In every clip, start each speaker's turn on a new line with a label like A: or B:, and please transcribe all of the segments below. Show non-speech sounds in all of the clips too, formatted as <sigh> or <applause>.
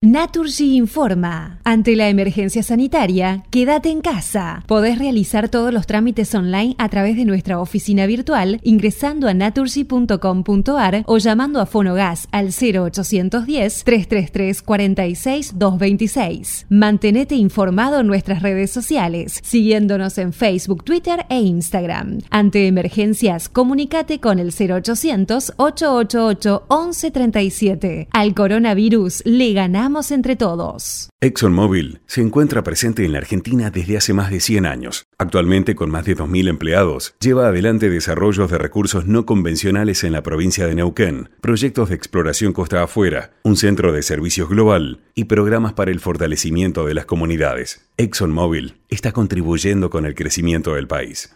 A: Naturgy informa. Ante la emergencia sanitaria, quédate en casa. Podés realizar todos los trámites online a través de nuestra oficina virtual ingresando a naturgy.com.ar o llamando a Fonogas al 0810 333 46 226. Mantenete informado en nuestras redes sociales, siguiéndonos en Facebook, Twitter e Instagram. Ante emergencias, comunícate con el 0800 888 1137. Al coronavirus le ganamos entre todos.
B: ExxonMobil se encuentra presente en la Argentina desde hace más de 100 años. Actualmente, con más de 2.000 empleados, lleva adelante desarrollos de recursos no convencionales en la provincia de Neuquén, proyectos de exploración costa afuera, un centro de servicios global y programas para el fortalecimiento de las comunidades. ExxonMobil está contribuyendo con el crecimiento del país.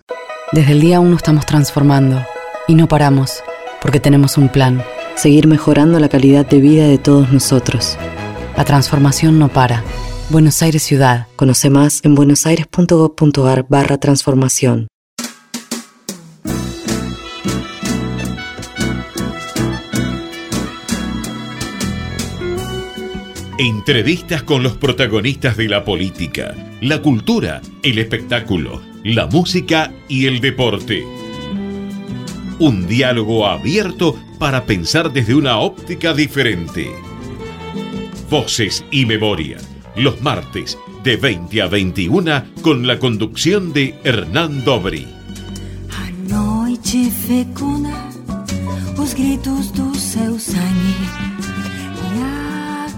C: Desde el día 1 estamos transformando y no paramos, porque tenemos un plan, seguir mejorando la calidad de vida de todos nosotros. La transformación no para. Buenos Aires Ciudad. Conoce más en buenosaires.gov.ar barra transformación.
D: Entrevistas con los protagonistas de la política, la cultura, el espectáculo, la música y el deporte. Un diálogo abierto para pensar desde una óptica diferente. Voces y Memoria, los martes de 20 a 21 con la conducción de Hernán Dobri.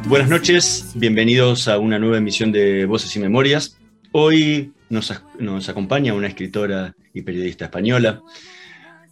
E: Buenas noches, bienvenidos a una nueva emisión de Voces y Memorias. Hoy nos, nos acompaña una escritora y periodista española,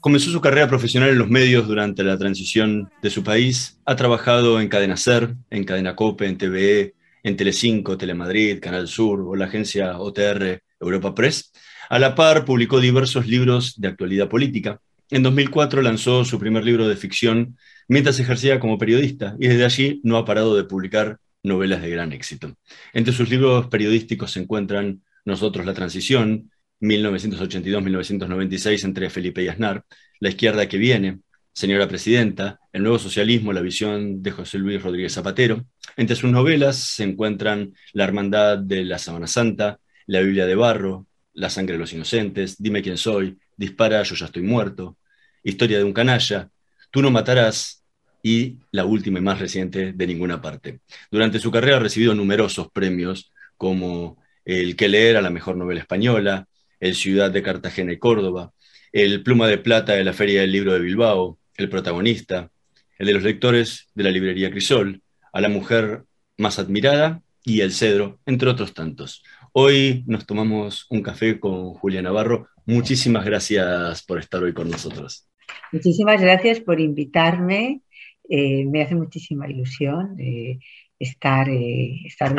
E: Comenzó su carrera profesional en los medios durante la transición de su país. Ha trabajado en Cadena Ser, en Cadena Cope, en TVE, en Telecinco, Telemadrid, Canal Sur o la agencia OTR Europa Press. A la par, publicó diversos libros de actualidad política. En 2004 lanzó su primer libro de ficción mientras ejercía como periodista y desde allí no ha parado de publicar novelas de gran éxito. Entre sus libros periodísticos se encuentran Nosotros la Transición, 1982-1996 entre Felipe y Aznar, La izquierda que viene, Señora Presidenta, El nuevo socialismo, la visión de José Luis Rodríguez Zapatero. Entre sus novelas se encuentran La hermandad de la Sabana Santa, La Biblia de Barro, La sangre de los inocentes, Dime quién soy, Dispara, yo ya estoy muerto, Historia de un canalla, Tú no matarás y la última y más reciente de ninguna parte. Durante su carrera ha recibido numerosos premios como el que leer a la mejor novela española, el Ciudad de Cartagena y Córdoba, el Pluma de Plata de la Feria del Libro de Bilbao, el protagonista, el de los lectores de la librería Crisol, a la mujer más admirada y el cedro, entre otros tantos. Hoy nos tomamos un café con Julia Navarro. Muchísimas gracias por estar hoy con nosotros.
F: Muchísimas gracias por invitarme. Eh, me hace muchísima ilusión eh, estar, eh, estar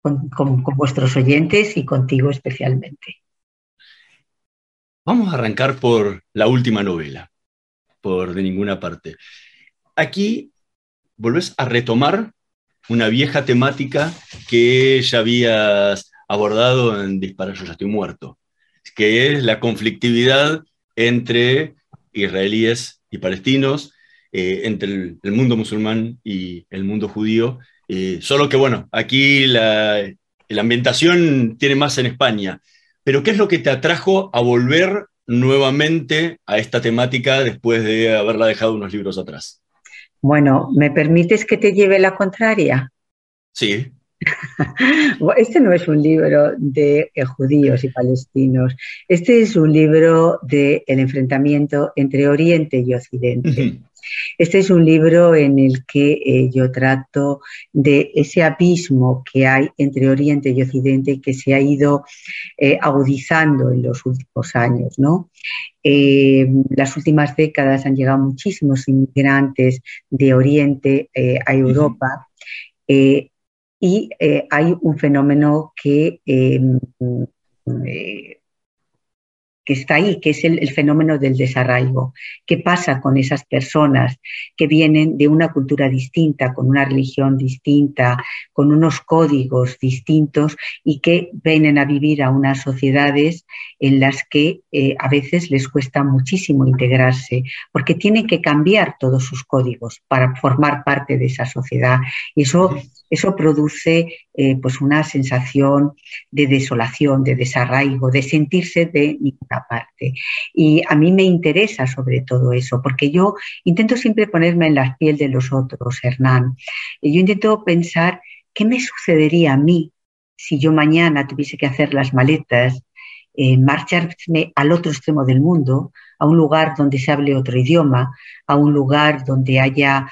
F: con vuestros oyentes y contigo especialmente.
E: Vamos a arrancar por la última novela, por De ninguna parte. Aquí volvés a retomar una vieja temática que ya habías abordado en Disparar, yo ya estoy muerto, que es la conflictividad entre israelíes y palestinos, eh, entre el, mundo musulmán y el mundo judío, eh, solo que bueno, aquí la, la ambientación tiene más en España. Pero ¿qué es lo que te atrajo a volver nuevamente a esta temática después de haberla dejado unos libros atrás?
F: Bueno, ¿me permites que te lleve la contraria?
E: Sí. <laughs>
F: Este no es un libro de eh, judíos y palestinos, este es un libro del el enfrentamiento entre Oriente y Occidente. Este es un libro en el que eh, yo trato de ese abismo que hay entre Oriente y Occidente y que se ha ido eh, agudizando en los últimos años. ¿no? Eh, las últimas décadas han llegado muchísimos inmigrantes de Oriente a Europa. y hay un fenómeno que que está ahí, que es el, fenómeno del desarraigo. ¿Qué pasa con esas personas que vienen de una cultura distinta, con una religión distinta, con unos códigos distintos y que vienen a vivir a unas sociedades en las que eh, a veces les cuesta muchísimo integrarse, porque tienen que cambiar todos sus códigos para formar parte de esa sociedad. Y eso eso produce eh, pues una sensación de desolación, de desarraigo, de sentirse de ninguna parte. Y a mí me interesa sobre todo eso, porque yo intento siempre ponerme en la piel de los otros, Hernán. Yo intento pensar qué me sucedería a mí si yo mañana tuviese que hacer las maletas, eh, marcharme al otro extremo del mundo, a un lugar donde se hable otro idioma, a un lugar donde haya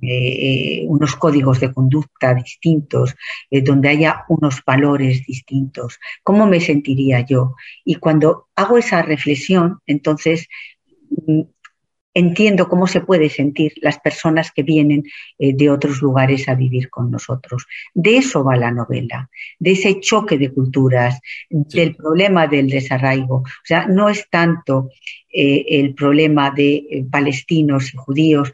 F: eh, unos códigos de conducta distintos, eh, donde haya unos valores distintos. ¿Cómo me sentiría yo? Y cuando hago esa reflexión, entonces mm, entiendo cómo se puede sentir las personas que vienen eh, de otros lugares a vivir con nosotros. De eso va la novela, de ese choque de culturas, del problema del desarraigo. O sea, no es tanto el problema de palestinos y judíos,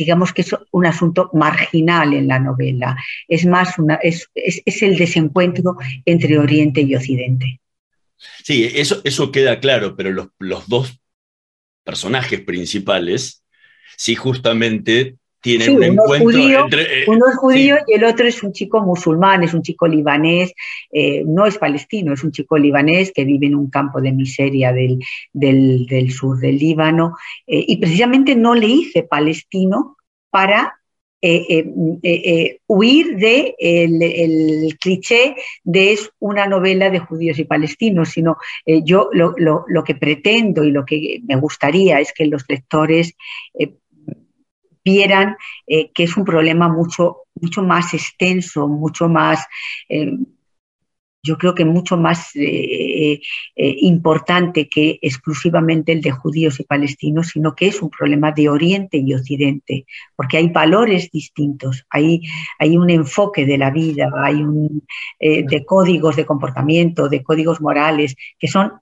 F: digamos que es un asunto marginal en la novela, es más una, es, el desencuentro entre Oriente y Occidente.
E: Sí, eso, eso queda claro, pero los, dos personajes principales, sí justamente tienen un encuentro
F: entre... Eh, uno es judío y el otro es un chico musulmán, es un chico libanés, eh, no es palestino, es un chico libanés que vive en un campo de miseria del, del, sur del Líbano eh, y precisamente no le hice palestino para huir del de el, cliché de es una novela de judíos y palestinos, sino yo lo, lo, lo, que pretendo y lo que me gustaría es que los lectores vieran eh, que es un problema mucho, mucho más extenso, mucho más, eh, yo creo que mucho más eh, importante que exclusivamente el de judíos y palestinos, sino que es un problema de Oriente y Occidente, porque hay valores distintos, hay, hay un enfoque de la vida, hay un, de códigos de comportamiento, de códigos morales que son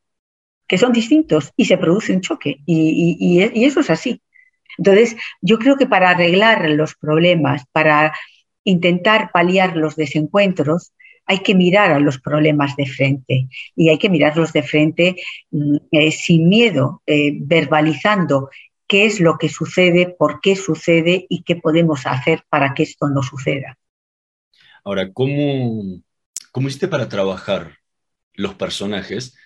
F: que son distintos y se produce un choque. y eso es así. Entonces, yo creo que para arreglar los problemas, para intentar paliar los desencuentros, hay que mirar a los problemas de frente y hay que mirarlos de frente mm, eh, sin miedo, eh, verbalizando qué es lo que sucede, por qué sucede y qué podemos hacer para que esto no suceda.
E: Ahora, ¿cómo, cómo hiciste para trabajar los personajes?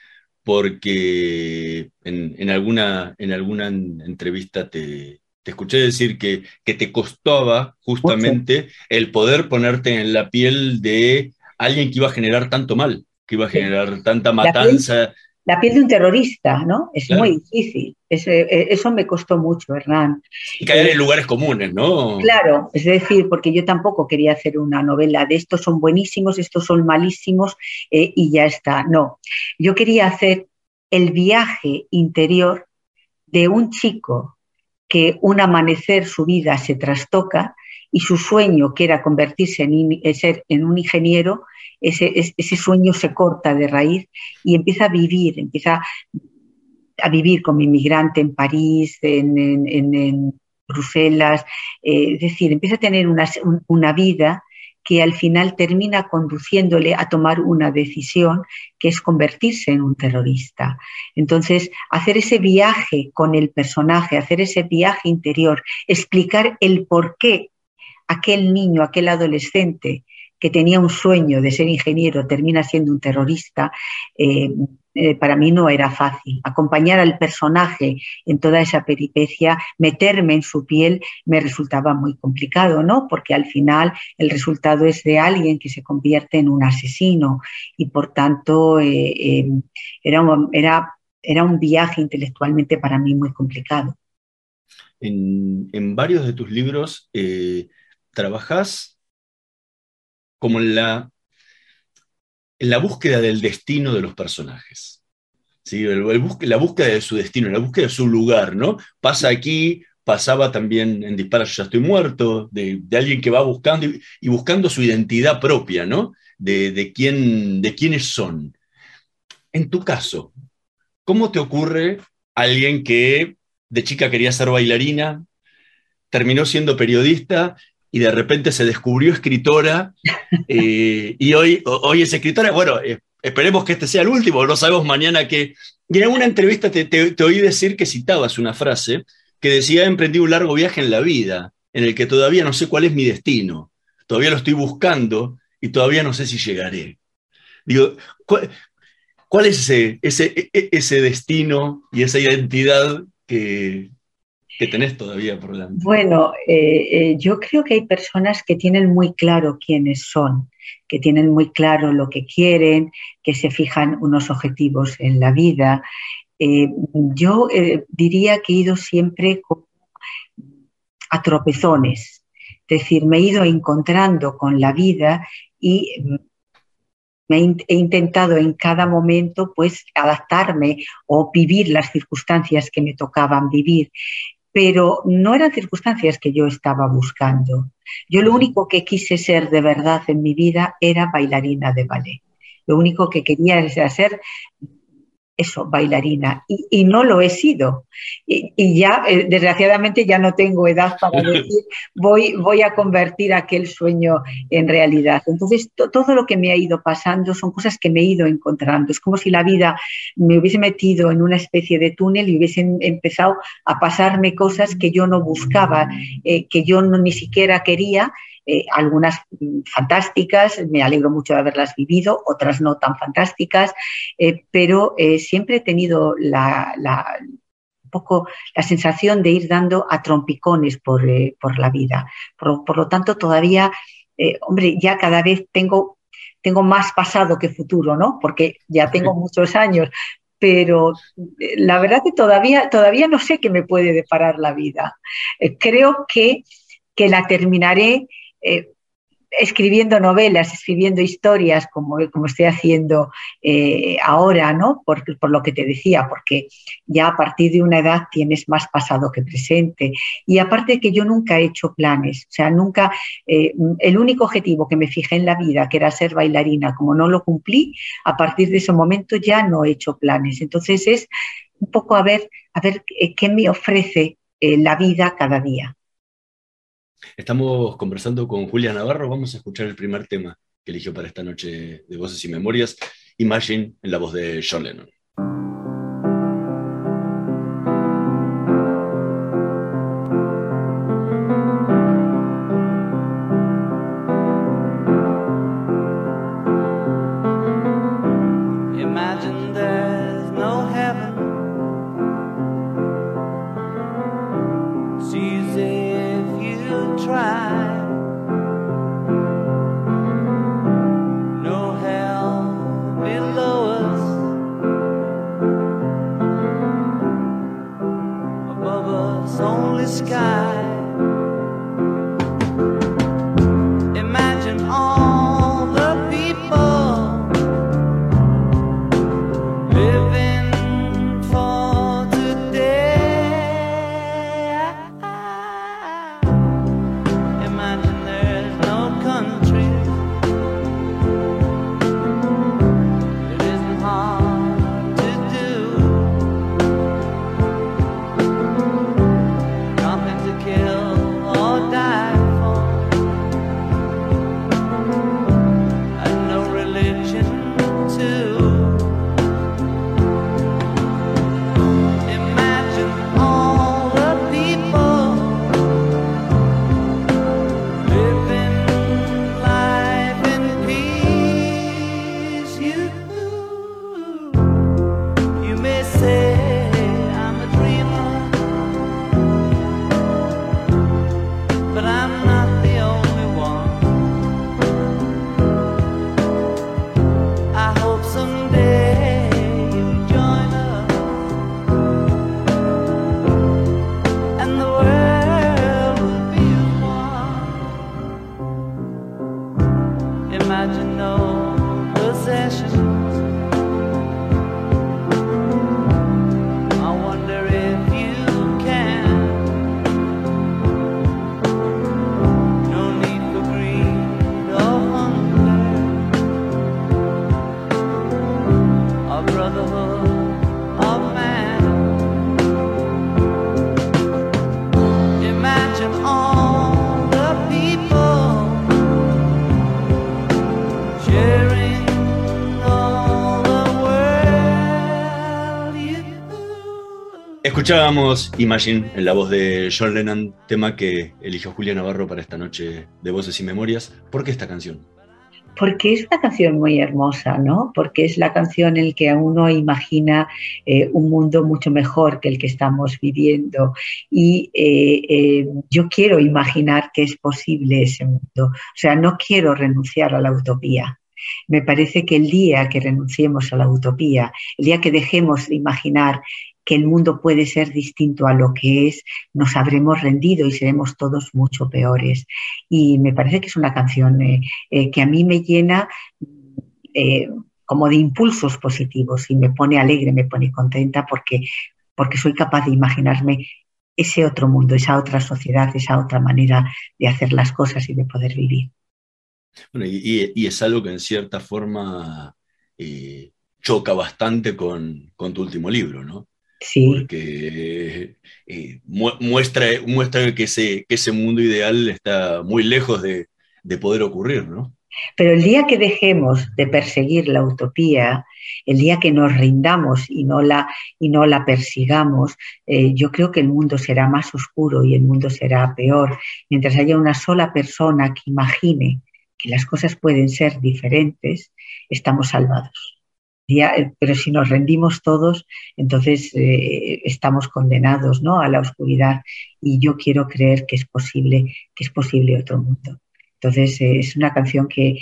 E: Porque en, alguna, en alguna entrevista te, te escuché decir que, que te costaba justamente el poder ponerte en la piel de alguien que iba a generar tanto mal, que iba a generar tanta matanza.
F: La piel, de un terrorista, ¿no? Es muy difícil. E, eso me costó mucho, Hernán.
E: Y caer en lugares comunes, ¿no?
F: Claro, es decir, porque yo tampoco quería hacer una novela de estos son buenísimos, estos son malísimos eh, y ya está. No, yo quería hacer el viaje interior de un chico que un amanecer su vida se trastoca y su sueño, que era convertirse en, ser en un ingeniero, ese, ese, sueño se corta de raíz y empieza a vivir, empieza a vivir como inmigrante en París, en, Bruselas, eh, es decir, empieza a tener una, una vida que al final termina conduciéndole a tomar una decisión que es convertirse en un terrorista. Entonces, hacer ese viaje con el personaje, hacer ese viaje interior, explicar el por qué aquel niño, aquel adolescente que tenía un sueño de ser ingeniero termina siendo un terrorista, eh, eh, para mí no era fácil. Acompañar al personaje en toda esa peripecia, meterme en su piel, me resultaba muy complicado, ¿no? Porque al final el resultado es de alguien que se convierte en un asesino y por tanto eh, era, era, era un viaje intelectualmente para mí muy complicado.
E: En, en varios de tus libros trabajas como en la en la búsqueda del destino de los personajes. ¿sí? la búsqueda de su destino, la búsqueda de su lugar, ¿no? Pasa aquí, pasaba también en Dispara, yo ya estoy muerto, de, alguien que va buscando y, buscando su identidad propia, ¿no? De, quién, de quiénes son. En tu caso,
G: ¿cómo te ocurre alguien que de chica quería ser bailarina, terminó siendo periodista y de repente se descubrió escritora <laughs> eh, y hoy, hoy es escritora? Bueno, eh, esperemos que este sea el último, no sabemos mañana qué. Y en una entrevista te, te, oí decir que citabas una frase que decía, he emprendido un largo viaje en la vida, en el que todavía no sé cuál es mi destino, todavía lo estoy buscando y todavía no sé si llegaré. Digo, ¿cuál, es ese, ese, e, e, ese, destino y esa identidad que, que tenés todavía por?
F: Bueno, eh, eh, yo creo que hay personas que tienen muy claro quiénes son, que tienen muy claro lo que quieren, que se fijan unos objetivos en la vida. Eh, yo diría que he ido siempre a tropezones, es decir, me he ido encontrando con la vida y he intentado en cada momento pues adaptarme o vivir las circunstancias que me tocaban vivir pero no eran circunstancias que yo estaba buscando. Yo lo único que quise ser de verdad en mi vida era bailarina de ballet. Lo único que quería era ser eso, bailarina, y, no lo he sido. Y, ya, eh, desgraciadamente, ya no tengo edad para <laughs> decir, voy, voy a convertir aquel sueño en realidad. Entonces, todo lo que me ha ido pasando son cosas que me he ido encontrando. Es como si la vida me hubiese metido en una especie de túnel y hubiesen empezado a pasarme cosas que yo no buscaba, eh, que yo no, ni siquiera quería eh, algunas mm, fantásticas, me alegro mucho de haberlas vivido, otras no tan fantásticas, eh, pero eh, siempre he tenido la, un poco la sensación de ir dando a trompicones por, la vida. Por, lo tanto, todavía, hombre, ya cada vez tengo, tengo más pasado que futuro, ¿no? Porque ya tengo muchos años, pero la verdad que todavía, todavía no sé qué me puede deparar la vida. creo que, que la terminaré eh, escribiendo novelas, escribiendo historias, como, como estoy haciendo eh, ahora, ¿no? Por, lo que te decía, porque ya a partir de una edad tienes más pasado que presente. Y aparte que yo nunca he hecho planes, o sea, nunca, eh, el único objetivo que me fijé en la vida, que era ser bailarina, como no lo cumplí, a partir de ese momento ya no he hecho planes. Entonces es un poco a ver, a ver qué me ofrece la vida cada día.
G: Estamos conversando con Julia Navarro, vamos a escuchar el primer tema que eligió para esta noche de Voces y Memorias, Imagine, en la voz de John Lennon.
E: Escuchábamos Imagine en la voz de John Lennon, tema que eligió Julia Navarro para esta noche de Voces y Memorias. ¿Por qué esta canción?
F: Porque es una canción muy hermosa, ¿no? Porque es la canción en la que uno imagina eh, un mundo mucho mejor que el que estamos viviendo. Y eh, eh, yo quiero imaginar que es posible ese mundo. O sea, no quiero renunciar a la utopía. Me parece que el día que renunciemos a la utopía, el día que dejemos de imaginar que el mundo puede ser distinto a lo que es, nos habremos rendido y seremos todos mucho peores. Y me parece que es una canción eh, eh, que a mí me llena eh, como de impulsos positivos y me pone alegre, me pone contenta porque, porque soy capaz de imaginarme ese otro mundo, esa otra sociedad, esa otra manera de hacer las cosas y de poder vivir.
E: Bueno, y, es algo que en cierta forma choca bastante con, con tu último libro, ¿no? Porque eh, muestra, muestra que, ese, que ese mundo ideal está muy lejos de, poder ocurrir, ¿no?
F: Pero el día que dejemos de perseguir la utopía, el día que nos rindamos y no la, y no la persigamos, eh, yo creo que el mundo será más oscuro y el mundo será peor. Mientras haya una sola persona que imagine que las cosas pueden ser diferentes, estamos salvados. Eh, pero si nos rendimos todos, entonces eh, estamos condenados ¿no? a la oscuridad y yo quiero creer que es posible, que es posible otro mundo. Entonces eh, es una canción que,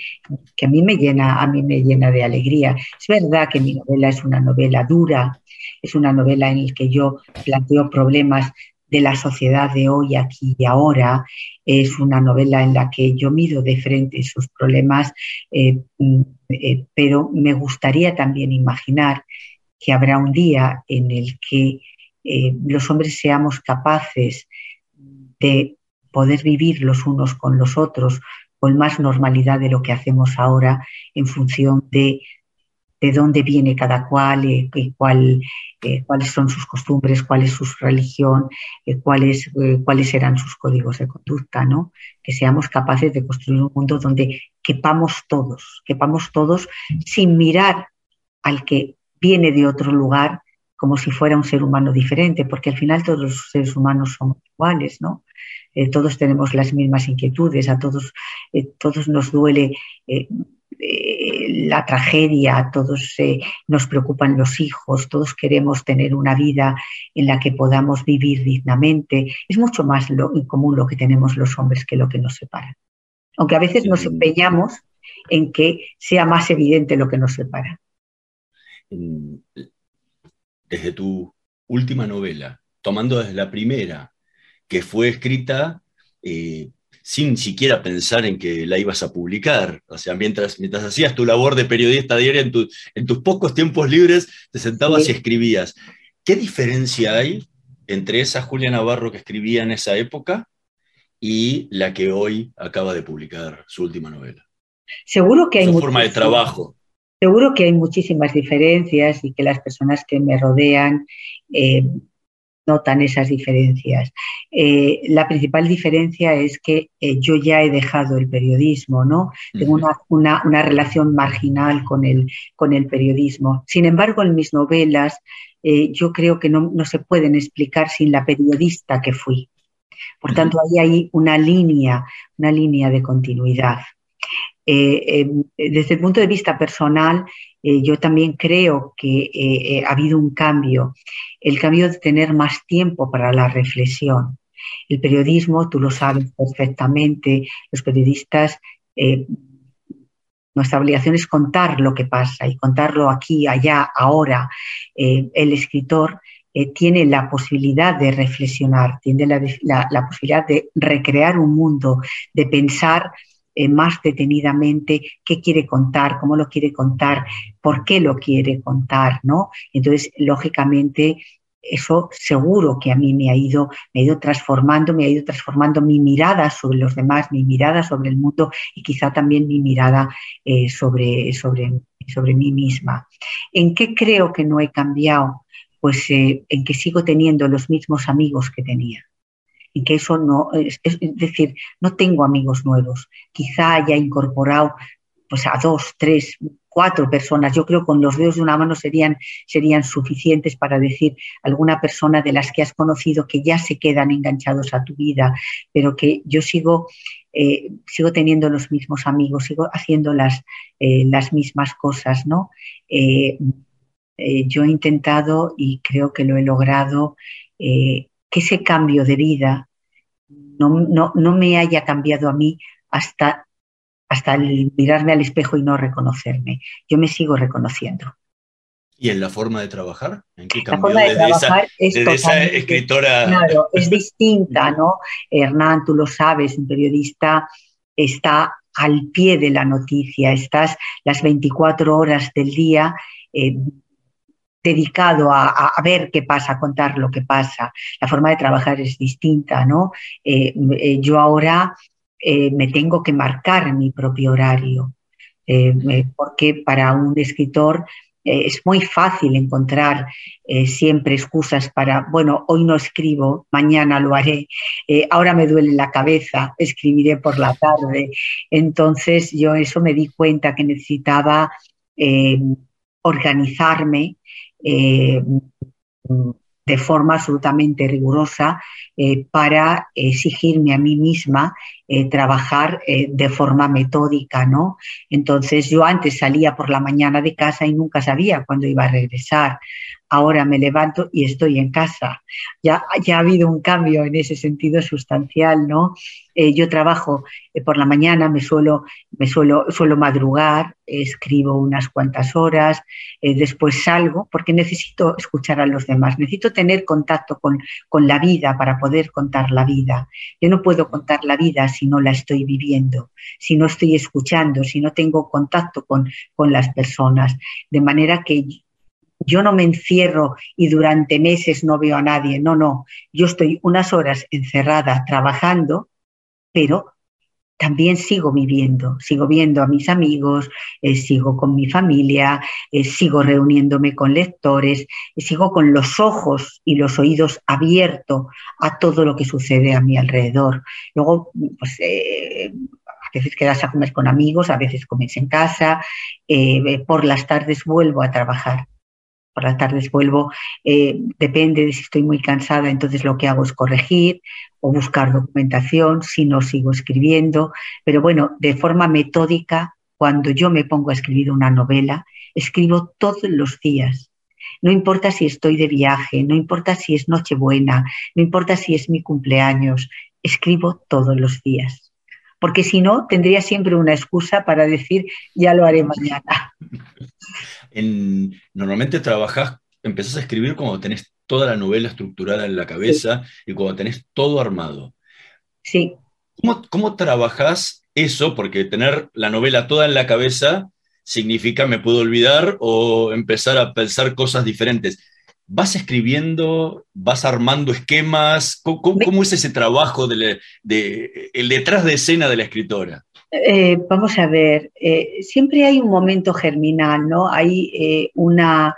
F: que, a mí me llena, a mí me llena de alegría. Es verdad que mi novela es una novela dura, es una novela en la que yo planteo problemas de la sociedad de hoy, aquí y ahora. Es una novela en la que yo mido de frente esos problemas, eh, mm, eh, pero me gustaría también imaginar que habrá un día en el que eh, los hombres seamos capaces de poder vivir los unos con los otros con más normalidad de lo que hacemos ahora en función de de dónde viene cada cual, eh, cuál, eh, cuáles son sus costumbres, cuál es su religión, eh, cuáles, cuáles serán sus códigos de conducta, ¿no? Que seamos capaces de construir un mundo donde quepamos todos, quepamos todos sin mirar al que viene de otro lugar como si fuera un ser humano diferente, porque al final todos los seres humanos somos iguales, ¿no? todos tenemos las mismas inquietudes, a todos, todos nos duele eh, la tragedia, todos eh, nos preocupan los hijos, todos queremos tener una vida en la que podamos vivir dignamente. Es mucho más lo, en común lo que tenemos los hombres que lo que nos separa. Aunque a veces nos empeñamos en que sea más evidente lo que nos separa.
E: Desde tu última novela, tomando desde la primera, que fue escrita eh, sin siquiera pensar en que la ibas a publicar. O sea, mientras, mientras hacías tu labor de periodista diaria, en, en tus pocos tiempos libres, te sentabas y escribías. ¿Qué diferencia hay entre esa Julia Navarro que escribía en esa época y la que hoy acaba de publicar su última novela?
F: Seguro que hay...
E: Su forma de trabajo.
F: Seguro que hay muchísimas diferencias y que las personas que me rodean eh, notan esas diferencias. Eh, la principal diferencia es que eh, yo ya he dejado el periodismo, ¿no? Tengo una, relación marginal con el, con el periodismo. Sin embargo, en mis novelas eh, yo creo que no, se pueden explicar sin la periodista que fui. Por tanto, ahí hay una línea, una línea de continuidad. Desde el punto de vista personal, eh, yo también creo que eh, eh, ha habido un cambio, el cambio de tener más tiempo para la reflexión. El periodismo, tú lo sabes perfectamente, los periodistas, nuestra obligación es contar lo que pasa y contarlo aquí, allá, ahora. el escritor tiene la posibilidad de reflexionar, tiene la, posibilidad de recrear un mundo, de pensar eh, más detenidamente qué quiere contar, cómo lo quiere contar, por qué lo quiere contar, ¿no? Entonces, lógicamente, eso seguro que a mí me ha ido, me ha ido transformando, me ha ido transformando mi mirada sobre los demás, mi mirada sobre el mundo y quizá también mi mirada eh, sobre, sobre, sobre mí misma. ¿En qué creo que no he cambiado? Pues eh, en que sigo teniendo los mismos amigos que tenía y que eso no, es, decir, no tengo amigos nuevos. Quizá haya incorporado pues a dos, tres cuatro personas, yo creo con los dedos de una mano serían, serían suficientes para decir alguna persona de las que has conocido que ya se quedan enganchados a tu vida, pero que yo sigo, eh, sigo teniendo los mismos amigos, sigo haciendo las, eh, las mismas cosas, ¿no? Eh, yo he intentado y creo que lo he logrado que ese cambio de vida no, no, no me haya cambiado a mí hasta hasta el mirarme al espejo y no reconocerme. Yo me sigo reconociendo.
E: ¿Y en la forma de trabajar?
F: ¿En qué cambió la forma de trabajar es
E: esa escritora?
F: Claro, es <laughs> distinta, ¿no? Hernán, tú lo sabes, un periodista está al pie de la noticia, estás las 24 horas del día eh, dedicado a, ver qué pasa, a contar lo que pasa. La forma de trabajar es distinta, ¿no? Eh, eh, yo ahora eh, me tengo que marcar mi propio horario, porque para un escritor es muy fácil encontrar siempre excusas para, bueno, hoy no escribo, mañana lo haré, ahora me duele la cabeza, escribiré por la tarde. Entonces yo eso me di cuenta que necesitaba organizarme de forma absolutamente rigurosa eh, para exigirme a mí misma eh, trabajar eh, de forma metódica, ¿no? Entonces yo antes salía por la mañana de casa y nunca sabía cuándo iba a regresar ahora me levanto y estoy en casa. Ya, ya ha habido un cambio en ese sentido sustancial, ¿no? Eh, yo trabajo eh, por la mañana, me suelo, me suelo, suelo madrugar, escribo unas cuantas horas, eh, después salgo porque necesito escuchar a los demás, necesito tener contacto con, con la vida para poder contar la vida. Yo no puedo contar la vida si no la estoy viviendo, si no estoy escuchando, si no tengo contacto con, con las personas. De manera que yo no me encierro y durante meses no veo a nadie, no, no, yo estoy unas horas encerrada trabajando, pero también sigo viviendo, sigo viendo a mis amigos, eh, sigo con mi familia, eh, sigo reuniéndome con lectores, eh, sigo con los ojos y los oídos abiertos a todo lo que sucede a mi alrededor. Luego, pues, a veces quedas a comer con amigos, a veces comes en casa, por las tardes vuelvo a trabajar por las tardes vuelvo, eh, depende de si estoy muy cansada, entonces lo que hago es corregir o buscar documentación, si no sigo escribiendo, pero bueno, de forma metódica, cuando yo me pongo a escribir una novela, escribo todos los días. No importa si estoy de viaje, no importa si es Nochebuena, no importa si es mi cumpleaños, escribo todos los días. Porque si no, tendría siempre una excusa para decir, ya lo haré mañana. <laughs>
E: normalmente trabajas, empezás a escribir cuando tenés toda la novela estructurada en la cabeza y cuando tenés todo armado.
F: Sí.
E: ¿Cómo, ¿Cómo trabajás eso? Porque tener la novela toda en la cabeza significa me puedo olvidar o empezar a pensar cosas diferentes. ¿Vas escribiendo, vas armando esquemas? ¿Cómo, es ese trabajo de, de, el detrás de escena de la escritora?
F: Eh, vamos a ver, eh, siempre hay un momento germinal, ¿no? Hay eh, una,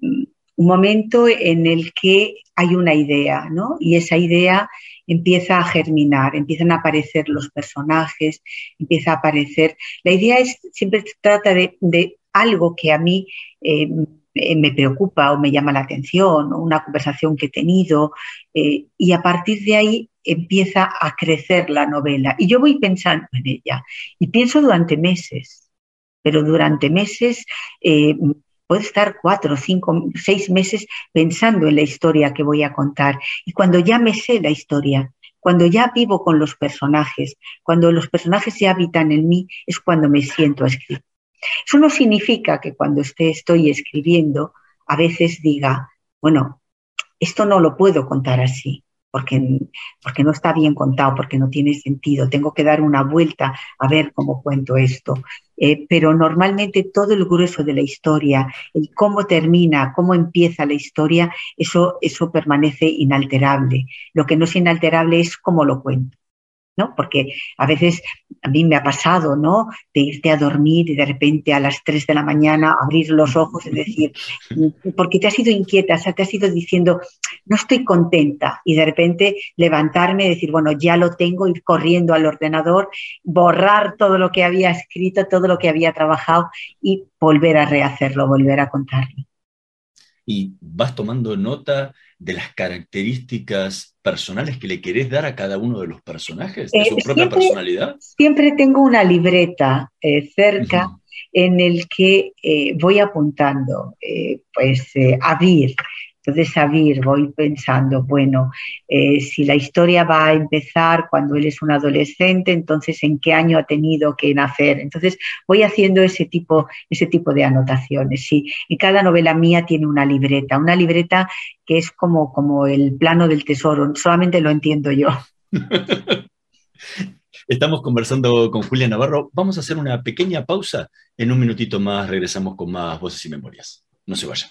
F: mm, un momento en el que hay una idea, ¿no? Y esa idea empieza a germinar, empiezan a aparecer los personajes, empieza a aparecer. La idea es, siempre se trata de, de algo que a mí me preocupa o me llama la atención, o una conversación que he tenido, y a partir de ahí empieza a crecer la novela. Y yo voy pensando en ella, y pienso durante meses, pero durante meses eh, puedo estar cuatro, cinco, seis meses pensando en la historia que voy a contar. Y cuando ya me sé la historia, cuando ya vivo con los personajes, cuando los personajes ya habitan en mí, es cuando me siento a escribir. Eso no significa que cuando estoy escribiendo a veces diga, bueno, esto no lo puedo contar así, porque, porque no está bien contado, porque no tiene sentido, tengo que dar una vuelta a ver cómo cuento esto. Eh, pero normalmente todo el grueso de la historia, el cómo termina, cómo empieza la historia, eso, eso permanece inalterable. Lo que no es inalterable es cómo lo cuento. ¿No? Porque a veces a mí me ha pasado, ¿no? De irte a dormir y de repente a las 3 de la mañana abrir los ojos y decir, <laughs> porque te has ido inquieta, o sea, te has ido diciendo, no estoy contenta. Y de repente levantarme y decir, bueno, ya lo tengo, ir corriendo al ordenador, borrar todo lo que había escrito, todo lo que había trabajado y volver a rehacerlo, volver a contarlo.
E: Y vas tomando nota de las características personales que le querés dar a cada uno de los personajes, de su
F: Eh,
E: propia
F: siempre-
E: personalidad?
F: Siempre tengo una libreta eh, cerca en el que eh, voy apuntando, eh, pues eh, abrir. Entonces, abrir, voy pensando, bueno, eh, si la historia va a empezar cuando él es un adolescente, entonces en qué año ha tenido que nacer. Entonces, voy haciendo ese tipo, ese tipo de anotaciones. Sí, y cada novela mía tiene una libreta, una libreta que es como, como el plano del tesoro, solamente lo entiendo yo. <laughs>
E: Estamos conversando con Julia Navarro. Vamos a hacer una pequeña pausa. En un minutito más regresamos con más voces y memorias. No se vayan.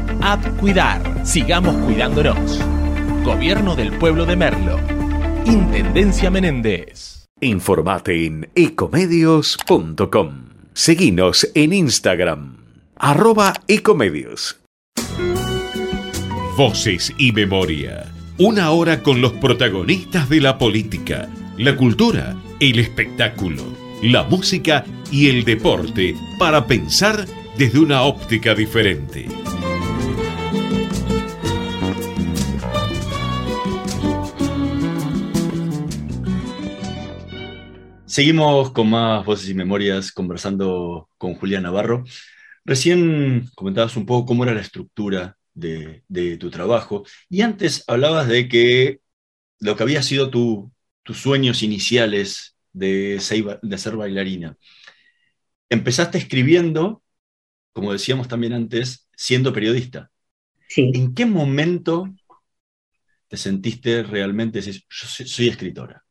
H: App Cuidar. Sigamos cuidándonos. Gobierno del Pueblo de Merlo. Intendencia Menéndez.
D: Informate en ecomedios.com. Seguinos en Instagram, arroba ecomedios. Voces y memoria. Una hora con los protagonistas de la política, la cultura, el espectáculo, la música y el deporte para pensar desde una óptica diferente.
E: Seguimos con más voces y memorias conversando con Julia Navarro. Recién comentabas un poco cómo era la estructura de, de tu trabajo y antes hablabas de que lo que había sido tu- tus sueños iniciales de ser, ba- de ser bailarina. Empezaste escribiendo, como decíamos también antes, siendo periodista.
F: Sí.
E: ¿En qué momento te sentiste realmente, decís, yo soy, soy escritora?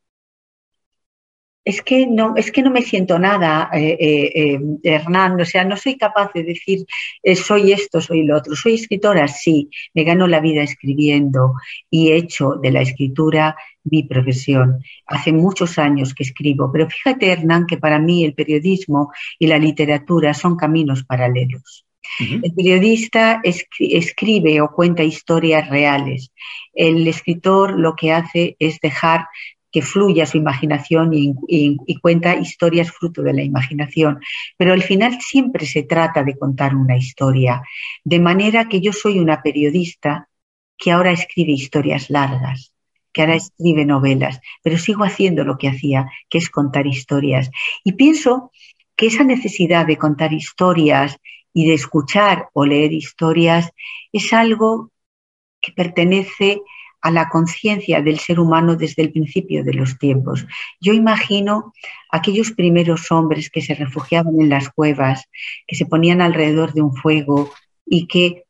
F: Es que no, es que no me siento nada, eh, eh, eh, Hernán. O sea, no soy capaz de decir eh, soy esto, soy lo otro. Soy escritora, sí. Me gano la vida escribiendo y he hecho de la escritura mi profesión. Hace muchos años que escribo, pero fíjate, Hernán, que para mí el periodismo y la literatura son caminos paralelos. El periodista escri- escribe o cuenta historias reales. El escritor lo que hace es dejar que fluya su imaginación y, cuenta historias fruto de la imaginación. Pero al final siempre se trata de contar una historia. De manera que yo soy una periodista que ahora escribe historias largas, que ahora escribe novelas, pero sigo haciendo lo que hacía, que es contar historias. Y pienso que esa necesidad de contar historias y de escuchar o leer historias es algo que pertenece a la conciencia del ser humano desde el principio de los tiempos. Yo imagino aquellos primeros hombres que se refugiaban en las cuevas, que se ponían alrededor de un fuego y que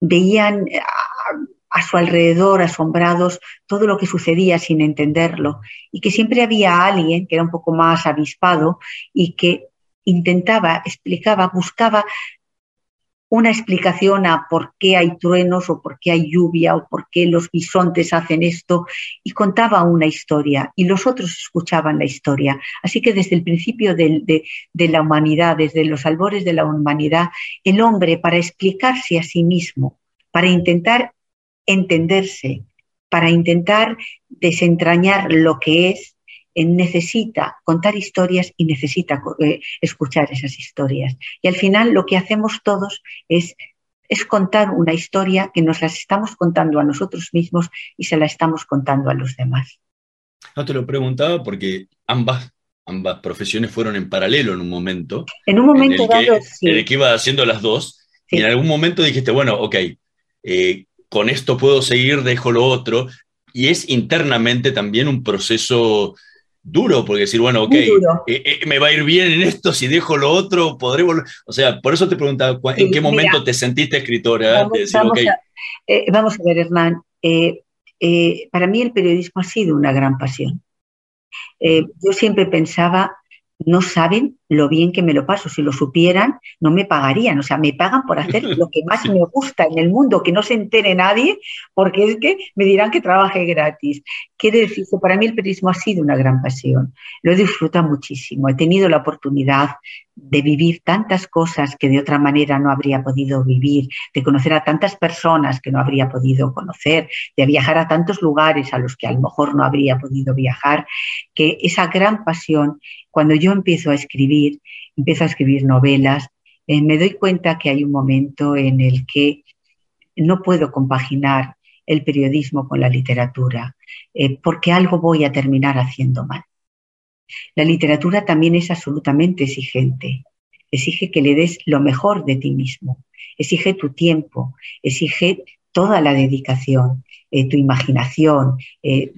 F: veían a, a su alrededor asombrados todo lo que sucedía sin entenderlo y que siempre había alguien que era un poco más avispado y que intentaba, explicaba, buscaba una explicación a por qué hay truenos o por qué hay lluvia o por qué los bisontes hacen esto y contaba una historia y los otros escuchaban la historia. Así que desde el principio de, de, la humanidad, desde los albores de la humanidad, el hombre para explicarse a sí mismo, para intentar entenderse, para intentar desentrañar lo que es, necesita contar historias y necesita eh, escuchar esas historias. Y al final lo que hacemos todos es, es contar una historia que nos las estamos contando a nosotros mismos y se la estamos contando a los demás.
E: No te lo preguntaba porque ambas, ambas profesiones fueron en paralelo en un momento.
F: En un momento
E: en el que,
F: dado, sí.
E: en el que iba haciendo las dos.
F: Sí.
E: Y en algún momento dijiste, bueno, ok, eh, con esto puedo seguir, dejo lo otro. Y es internamente también un proceso duro, porque decir, bueno, ok, eh, eh, me va a ir bien en esto, si dejo lo otro, podré volver. O sea, por eso te preguntaba, ¿cu- ¿en qué momento
F: mira,
E: te sentiste escritora?
F: Vamos,
E: de decir,
F: vamos a, eh, vamos a ver, Hernán. para mí el periodismo ha sido una gran pasión. Yo siempre pensaba, no saben lo bien que me lo paso. Si lo supieran, no me pagarían. O sea, me pagan por hacer <laughs> lo que más me gusta en el mundo, que no se entere nadie, porque es que me dirán que trabaje gratis. Quiere decir que para mí el periodismo ha sido una gran pasión. Lo he disfrutado muchísimo. He tenido la oportunidad de vivir tantas cosas que de otra manera no habría podido vivir, de conocer a tantas personas que no habría podido conocer, de viajar a tantos lugares a los que a lo mejor no habría podido viajar, que esa gran pasión, cuando yo empiezo a escribir, empiezo a escribir novelas, eh, me doy cuenta que hay un momento en el que no puedo compaginar el periodismo con la literatura, eh, porque algo voy a terminar haciendo mal. La literatura también es absolutamente exigente. Exige que le des lo mejor de ti mismo, exige tu tiempo, exige toda la dedicación, eh, tu imaginación, es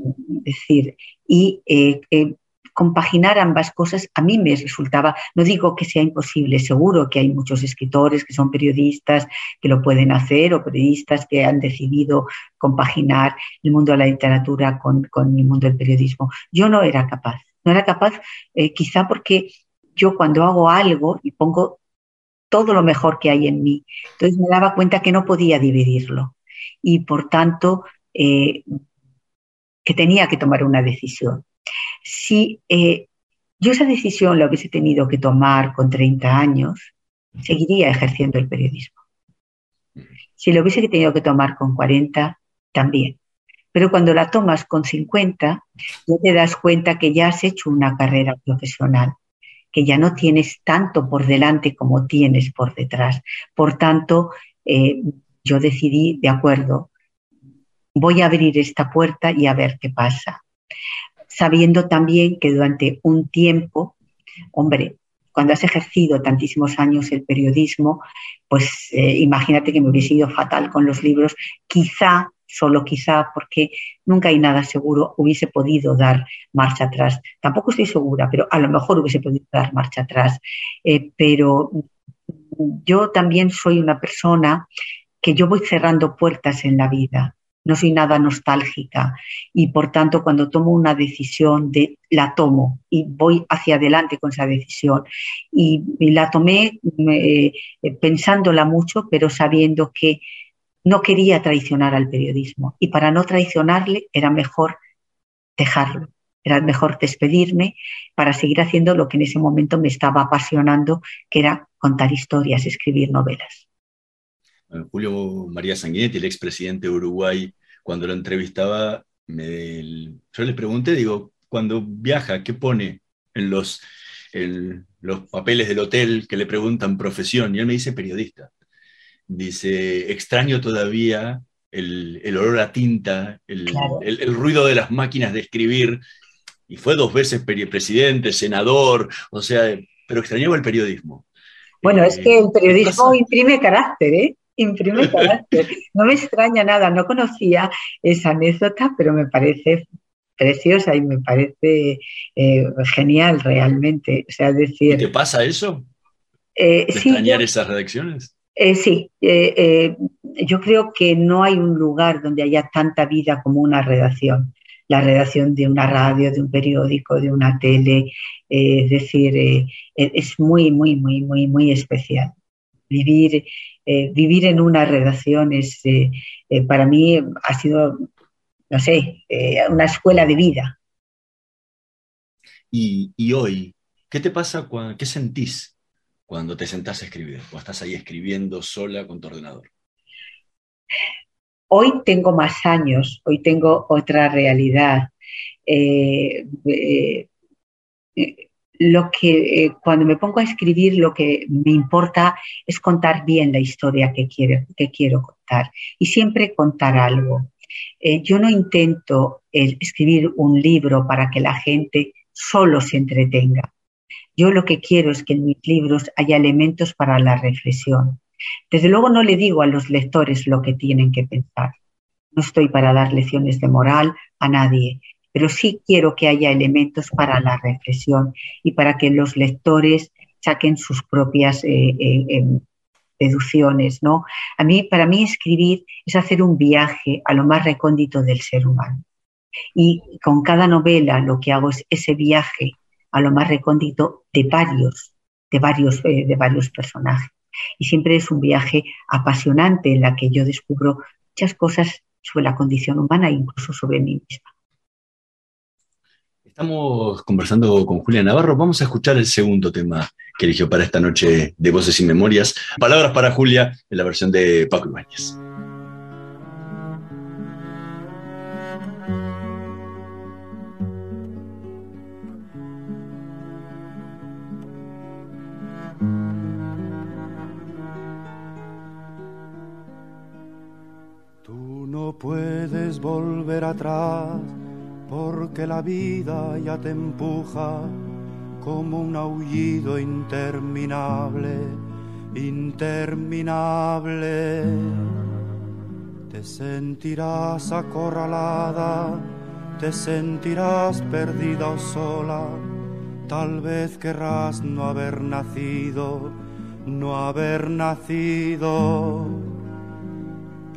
F: decir, y compaginar ambas cosas a mí me resultaba, no digo que sea imposible, seguro que hay muchos escritores que son periodistas que lo pueden hacer o periodistas que han decidido compaginar el mundo de la literatura con, con el mundo del periodismo. Yo no era capaz, no era capaz eh, quizá porque yo cuando hago algo y pongo todo lo mejor que hay en mí, entonces me daba cuenta que no podía dividirlo y por tanto eh, que tenía que tomar una decisión. Si eh, yo esa decisión la hubiese tenido que tomar con 30 años, seguiría ejerciendo el periodismo. Si lo hubiese tenido que tomar con 40, también. Pero cuando la tomas con 50, ya te das cuenta que ya has hecho una carrera profesional, que ya no tienes tanto por delante como tienes por detrás. Por tanto, eh, yo decidí, de acuerdo, voy a abrir esta puerta y a ver qué pasa. Sabiendo también que durante un tiempo, hombre, cuando has ejercido tantísimos años el periodismo, pues eh, imagínate que me hubiese ido fatal con los libros, quizá, solo quizá, porque nunca hay nada seguro, hubiese podido dar marcha atrás. Tampoco estoy segura, pero a lo mejor hubiese podido dar marcha atrás. Eh, pero yo también soy una persona que yo voy cerrando puertas en la vida no soy nada nostálgica y por tanto cuando tomo una decisión de, la tomo y voy hacia adelante con esa decisión. Y, y la tomé eh, pensándola mucho pero sabiendo que no quería traicionar al periodismo. Y para no traicionarle era mejor dejarlo. Era mejor despedirme para seguir haciendo lo que en ese momento me estaba apasionando que era contar historias escribir novelas
E: Julio María Sanguinetti, el expresidente de Uruguay, cuando lo entrevistaba, me, yo le pregunté, digo, cuando viaja, ¿qué pone en los, en los papeles del hotel que le preguntan profesión? Y él me dice periodista. Dice, extraño todavía el, el olor a tinta, el,
F: Claro.
E: el- el ruido de las máquinas de escribir. Y fue dos veces presidente, senador, o sea, pero extrañaba el periodismo.
F: Bueno, es que el
E: Eh, ¿qué
F: periodismo imprime carácter, ¿eh? Imprime <laughs> carácter. No me extraña nada, no conocía esa anécdota, pero me parece preciosa y me parece eh, genial realmente. O sea, es
E: ¿Y
F: decir,
E: te pasa eso?
F: eh,
E: ¿De
F: sí,
E: extrañar
F: yo-
E: esas redacciones?
F: eh, sí, yo creo que no hay un lugar donde haya tanta vida como una redacción. La redacción de una radio, de un periódico, de una tele, es decir, eh, es muy, muy, muy, muy, muy especial. vivir, eh, vivir en una redacción es, eh, eh, para mí ha sido, no sé, una escuela de vida.
E: Y, y hoy, ¿qué te pasa? cua- ¿Qué sentís cuando te sentás a escribir? O estás ahí escribiendo sola con tu ordenador.
F: Hoy tengo más años, hoy tengo otra realidad. Eh, eh, eh, lo que eh, cuando me pongo a escribir, lo que me importa es contar bien la historia que quiero, que quiero contar y siempre contar algo. Eh, yo no intento eh, escribir un libro para que la gente solo se entretenga. Yo lo que quiero es que en mis libros haya elementos para la reflexión. Desde luego no le digo a los lectores lo que tienen que pensar. No estoy para dar lecciones de moral a nadie, pero sí quiero que haya elementos para la reflexión y para que los lectores saquen sus propias eh, eh, em, deducciones, ¿no? A mí, para mí escribir es hacer un viaje a lo más recóndito del ser humano. Y con cada novela lo que hago es ese viaje a lo más recóndito de varios, de varios, eh, de varios personajes. Y siempre es un viaje apasionante en la que yo descubro muchas cosas sobre la condición humana e incluso sobre mí misma.
E: Estamos conversando con Julia Navarro. Vamos a escuchar el segundo tema que eligió para esta noche de Voces y Memorias. Palabras para Julia en la versión de Paco Ibáñez.
I: Tú no puedes volver atrás porque la vida ya te empuja como un aullido interminable, interminable. Te sentirás acorralada, te sentirás perdida o sola, tal vez querrás no haber nacido, no haber nacido.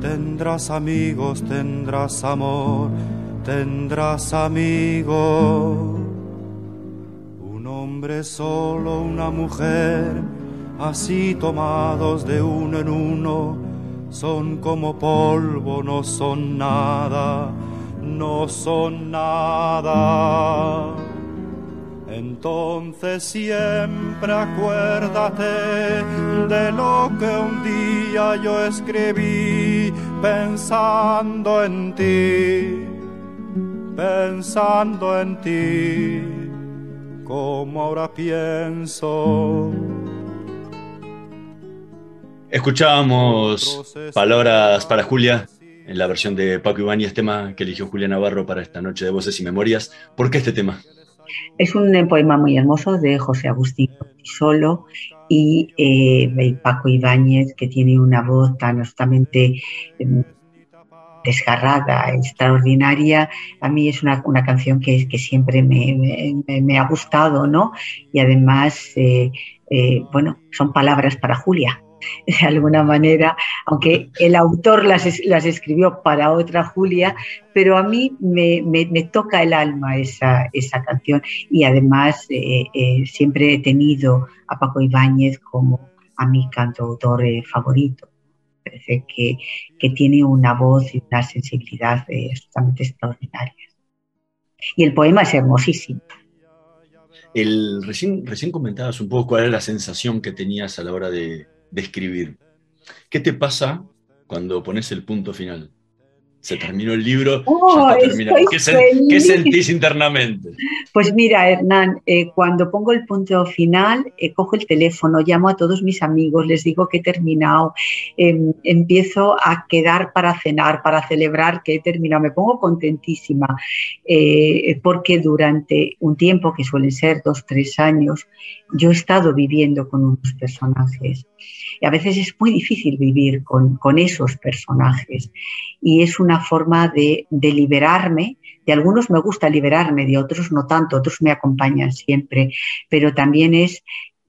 I: Tendrás amigos, tendrás amor, tendrás amigos. Un hombre solo, una mujer, así tomados de uno en uno, son como polvo, no son nada, no son nada. Entonces siempre acuérdate de lo que un día yo escribí pensando en ti, pensando en ti, como ahora pienso.
E: Escuchábamos Palabras para Julia en la versión de Paco Ibáñez, tema que eligió Julia Navarro para esta noche de Voces y Memorias. ¿Por qué este tema?
F: Es un poema muy hermoso de José Agustín Solo y eh, Paco Ibáñez, que tiene una voz tan justamente eh, desgarrada, extraordinaria. A mí es una, una canción que, que siempre me, me, me, ha gustado, ¿no? Y además, eh, eh, bueno, son palabras para Julia <laughs> de alguna manera, aunque el autor las, las escribió para otra Julia, pero a mí me, me, me toca el alma esa, esa canción y además eh, eh, siempre he tenido a Paco Ibáñez como a mi cantautor eh, favorito. Parece que, que, tiene una voz y una sensibilidad absolutamente extraordinarias. Y el poema es hermosísimo.
E: El, recién, recién comentabas un poco cuál era la sensación que tenías a la hora de, de escribir. ¿Qué te pasa cuando pones el punto final? Se terminó el libro,
F: oh,
E: ya está terminado. ¿Qué, sen ¿Qué, sentís internamente?
F: Pues mira, Hernán, eh, cuando pongo el punto final, eh, cojo el teléfono, llamo a todos mis amigos, les digo que he terminado, em, empiezo a quedar para cenar, para celebrar que he terminado, me pongo contentísima, eh, porque durante un tiempo, que suelen ser dos, tres años, yo he estado viviendo con unos personajes. Y a veces es muy difícil vivir con, esos personajes. Y es una forma de, de liberarme de algunos me gusta liberarme, de otros no tanto, otros me acompañan siempre, pero también es,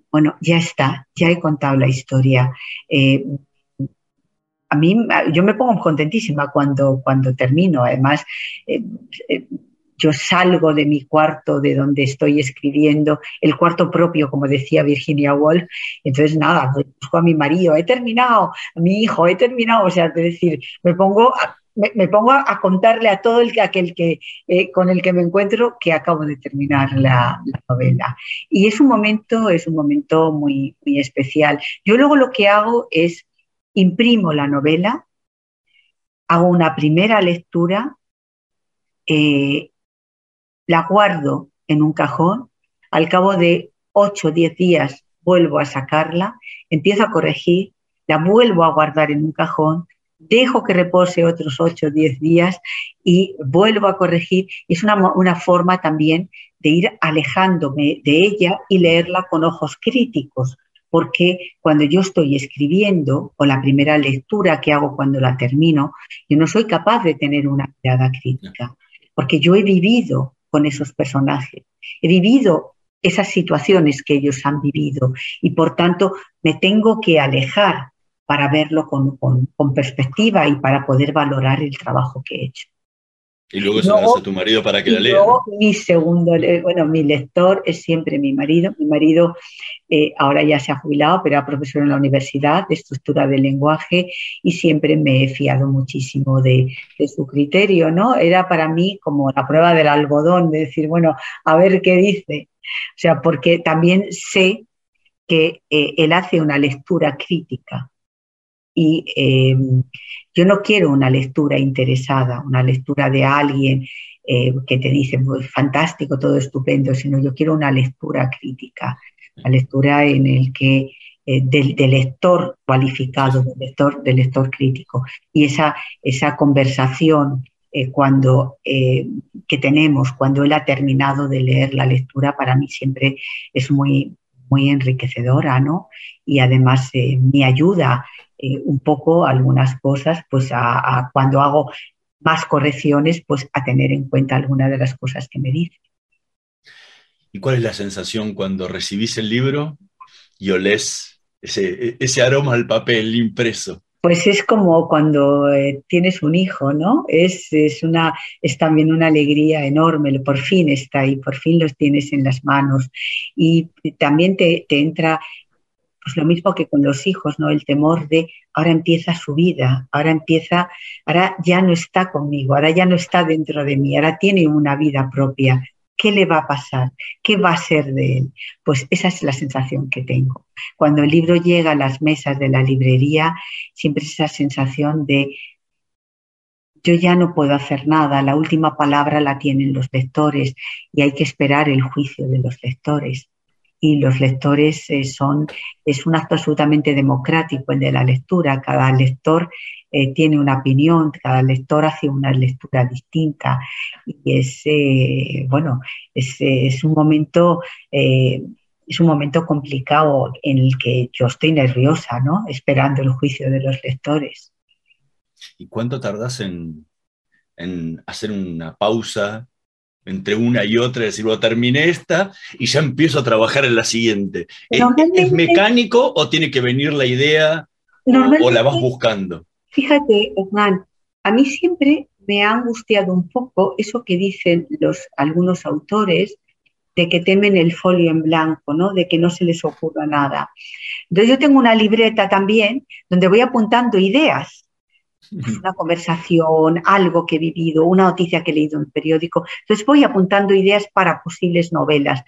F: bueno, ya está, ya he contado la historia. Eh, a mí, yo me pongo contentísima cuando, cuando termino, además. Eh, eh, yo salgo de mi cuarto, de donde estoy escribiendo, el cuarto propio, como decía Virginia Woolf. Entonces, nada, busco a mi marido, he terminado, a mi hijo, he terminado. O sea, es decir, me pongo me, pongo a, contarle a todo el, aquel que, eh, con el que me encuentro que acabo de terminar la, novela. Y es un momento, es un momento muy, muy especial. Yo luego lo que hago es imprimo la novela, hago una primera lectura, eh, la guardo en un cajón, al cabo de 8 o 10 días vuelvo a sacarla, empiezo a corregir, la vuelvo a guardar en un cajón dejo que repose otros 8 o 10 días y vuelvo a corregir. Es una, una, forma también de ir alejándome de ella y leerla con ojos críticos, porque cuando yo estoy escribiendo o la primera lectura que hago cuando la termino, yo no soy capaz de tener una mirada crítica, porque yo he vivido con esos personajes, he vivido esas situaciones que ellos han vivido y por tanto me tengo que alejar para verlo con, con, perspectiva y para poder valorar el trabajo que he hecho.
E: Y luego se lo das a tu marido para que la lea.
F: Luego, mi segundo, bueno, mi lector es siempre mi marido. Mi marido eh, ahora ya se ha jubilado, pero era profesor en la universidad de estructura del lenguaje y siempre me he fiado muchísimo de, de, su criterio, ¿no? Era para mí como la prueba del algodón, de decir, bueno, a ver qué dice. O sea, porque también sé que eh, él hace una lectura crítica y eh, yo no quiero una lectura interesada, una lectura de alguien eh, que te dice, pues, fantástico, todo estupendo, sino yo quiero una lectura crítica, una lectura en el que eh, del, lector cualificado, del lector, del lector crítico. Y esa, esa conversación cuando, que tenemos cuando él ha terminado de leer la lectura, para mí siempre es muy, muy enriquecedora, ¿no? Y además me ayuda eh, un poco algunas cosas, pues a, cuando hago más correcciones, pues a tener en cuenta algunas de las cosas que me dice.
E: ¿Y cuál es la sensación cuando recibís el libro y olés ese, ese aroma al papel impreso?
F: Pues es como cuando eh, tienes un hijo, ¿no? Es, es, una, es también una alegría enorme, por fin está ahí, por fin los tienes en las manos. Y también te, te entra pues lo mismo que con los hijos, ¿no? El temor de ahora empieza su vida, ahora empieza, ahora ya no está conmigo, ahora ya no está dentro de mí, ahora tiene una vida propia. ¿Qué le va a pasar? ¿Qué va a ser de él? Pues esa es la sensación que tengo. Cuando el libro llega a las mesas de la librería, siempre es esa sensación de yo ya no puedo hacer nada, la última palabra la tienen los lectores y hay que esperar el juicio de los lectores y los lectores eh, son, es un acto absolutamente democrático el de la lectura. Cada lector eh, tiene una opinión, cada lector hace una lectura distinta y es, eh, bueno, es, un momento... es un momento complicado en el que yo estoy nerviosa, ¿no? Esperando el juicio de los lectores.
E: ¿Y cuánto tardas en, en hacer una pausa entre una y otra, decir, bueno, terminé esta y ya empiezo a trabajar en la siguiente. ¿Es, mecánico o tiene que venir la idea o, la vas buscando?
F: Fíjate, Hernán, a mí siempre me ha angustiado un poco eso que dicen los, algunos autores de que temen el folio en blanco, ¿no? de que no se les ocurra nada. Entonces yo tengo una libreta también donde voy apuntando ideas <laughs> una conversación, algo que he vivido, una noticia que he leído en el periódico. Entonces voy apuntando ideas para posibles novelas,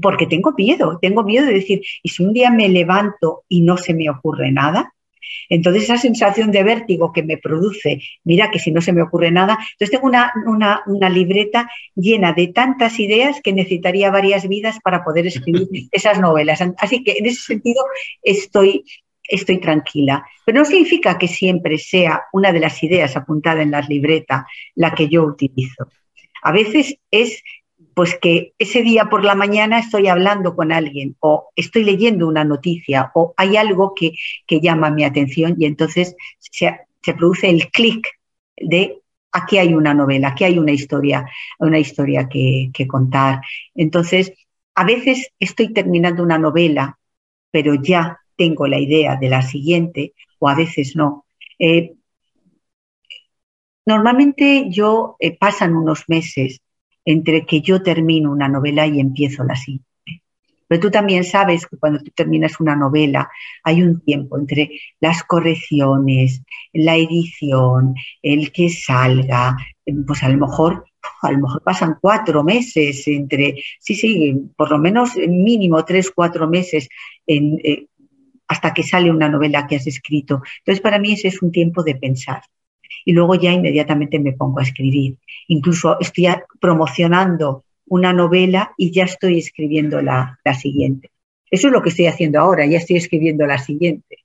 F: porque tengo miedo, tengo miedo de decir, y si un día me levanto y no se me ocurre nada, Entonces esa sensación de vértigo que me produce, mira que si no se me ocurre nada, entonces tengo una, una, una libreta llena de tantas ideas que necesitaría varias vidas para poder escribir <laughs> esas novelas. Así que en ese sentido estoy, estoy tranquila. Pero no significa que siempre sea una de las ideas apuntada en la libreta la que yo utilizo. A veces es pues que ese día por la mañana estoy hablando con alguien o estoy leyendo una noticia o hay algo que, que llama mi atención y entonces se, se produce el clic de aquí hay una novela, aquí hay una historia, una historia que, que, contar. Entonces, a veces estoy terminando una novela, pero ya tengo la idea de la siguiente o a veces no. Eh, normalmente yo eh, pasan unos meses entre que yo termino una novela y empiezo la siguiente. Pero tú también sabes que cuando tú terminas una novela hay un tiempo entre las correcciones, la edición, el que salga, pues a lo mejor a lo mejor pasan cuatro meses entre, sí, sí, por lo menos mínimo tres, cuatro meses en, eh, hasta que sale una novela que has escrito. Entonces, para mí ese es un tiempo de pensar y luego ya inmediatamente me pongo a escribir. Incluso estoy promocionando una novela y ya estoy escribiendo la, la siguiente. Eso es lo que estoy haciendo ahora, ya estoy escribiendo la siguiente.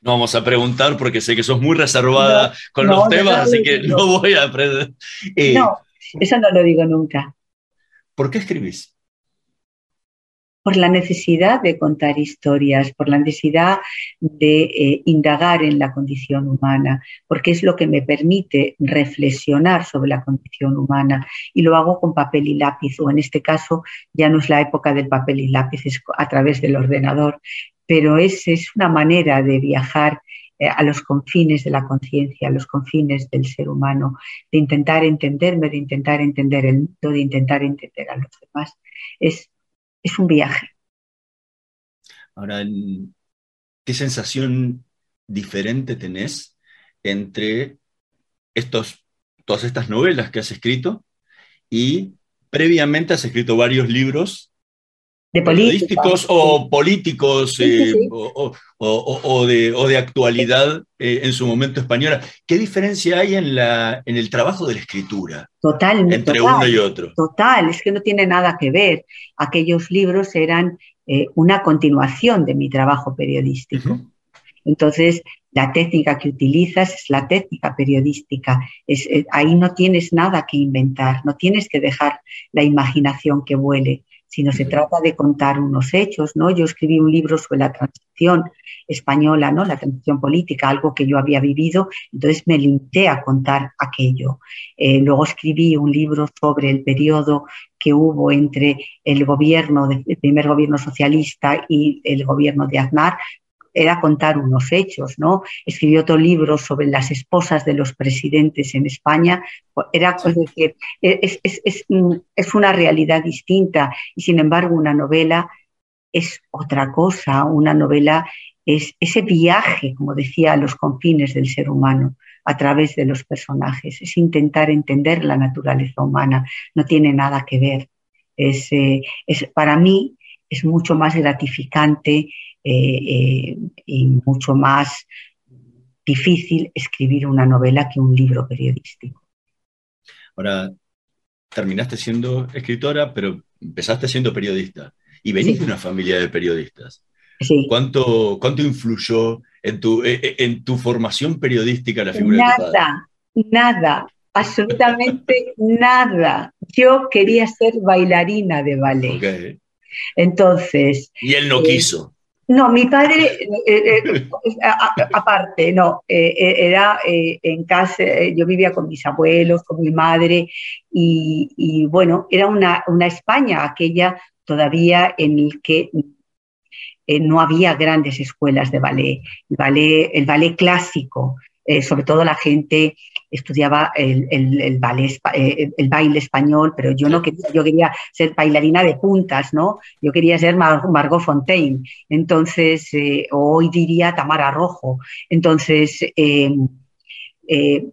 E: No vamos a preguntar porque sé que sos muy reservada
F: No,
E: con
F: no,
E: los temas,
F: no,
E: así que
F: no.
E: no voy a aprender. Eh,
F: No, eso no lo digo nunca.
E: ¿Por qué escribís?
F: Por la necesidad de contar historias, por la necesidad de eh, indagar en la condición humana, porque es lo que me permite reflexionar sobre la condición humana y lo hago con papel y lápiz, o en este caso ya no es la época del papel y lápiz, es a través del ordenador, pero es, es una manera de viajar eh, a los confines de la conciencia, a los confines del ser humano, de intentar entenderme, de intentar entender el mundo, de intentar entender a los demás. Es, es un viaje.
E: Ahora, ¿qué sensación diferente tenés entre estos, todas estas novelas que has escrito y previamente has escrito varios libros
F: De política.
E: periodísticos o políticos
F: Sí, sí,
E: eh,
F: sí.
E: o, o- o- o de, o de actualidad eh, en su momento española? ¿Qué diferencia hay en, la, en el trabajo de la escritura
F: Total,
E: entre
F: total.
E: uno y otro?
F: Total, es que no tiene nada que ver. Aquellos libros eran eh, una continuación de mi trabajo periodístico. Entonces, la técnica que utilizas es la técnica periodística. Es, ahí no tienes nada que inventar, no tienes que dejar la imaginación que vuele, sino se trata de contar unos hechos, ¿no? Yo escribí un libro sobre la transición española, ¿no? La transición política, algo que yo había vivido, entonces me limité a contar aquello. Eh, luego escribí un libro sobre el periodo que hubo entre el gobierno, el primer gobierno socialista y el gobierno de Aznar, era contar unos hechos, ¿no? Escribí otro libro sobre las esposas de los presidentes en España. Era, es decir, es, es, es, mm, es una realidad distinta y sin embargo una novela es otra cosa. Una novela es ese viaje, como decía, a los confines del ser humano a través de los personajes. Es intentar entender la naturaleza humana. No tiene nada que ver. Es, eh, es para mí es mucho más gratificante eh, eh, y mucho más difícil escribir una novela que un libro periodístico.
E: Ahora, terminaste siendo escritora, pero empezaste siendo periodista. Y venís
F: Sí.
E: de una familia de periodistas.
F: Sí.
E: ¿Cuánto, cuánto influyó en tu, eh, eh, en tu formación periodística la figura de tu padre?
F: Nada, nada, absolutamente <laughs> nada. Yo quería ser bailarina de ballet.
E: Ok.
F: Entonces,
E: Y él no
F: Eh,
E: quiso.
F: No, mi padre, eh, eh, a- aparte, no, eh, eh, era eh, en casa, eh, yo vivía con mis abuelos, con mi madre, y, bueno, era una, una España aquella todavía en el que eh, no había grandes escuelas de ballet. El ballet, clásico, eh, sobre todo la gente estudiaba el, el- el ballet, eh, el baile español, pero yo no quería, yo quería ser bailarina de puntas, ¿no? Yo quería ser Mar- Margot Fontaine, entonces, eh, hoy diría Tamara Rojo. Entonces, eh, eh,